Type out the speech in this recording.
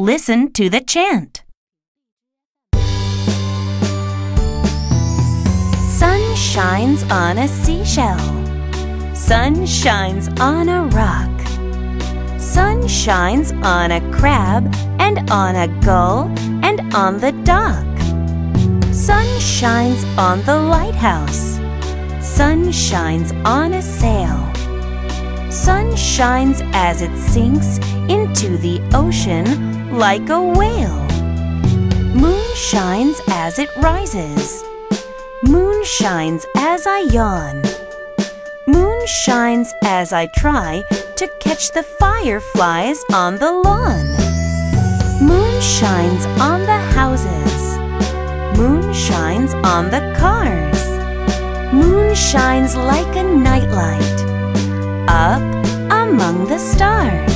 Listen to the chant. Sun shines on a seashell. Sun shines on a rock. Sun shines on a crab and on a gull and on the dock. Sun shines on the lighthouse. Sun shines on a sail. Sun shines as it sinks into the ocean like a whale. Moon shines as it rises. Moon shines as I yawn. Moon shines as I try to catch the fireflies on the lawn. Moon shines on the houses. Moon shines on the cars. Moon shines like a nightlight up among the stars.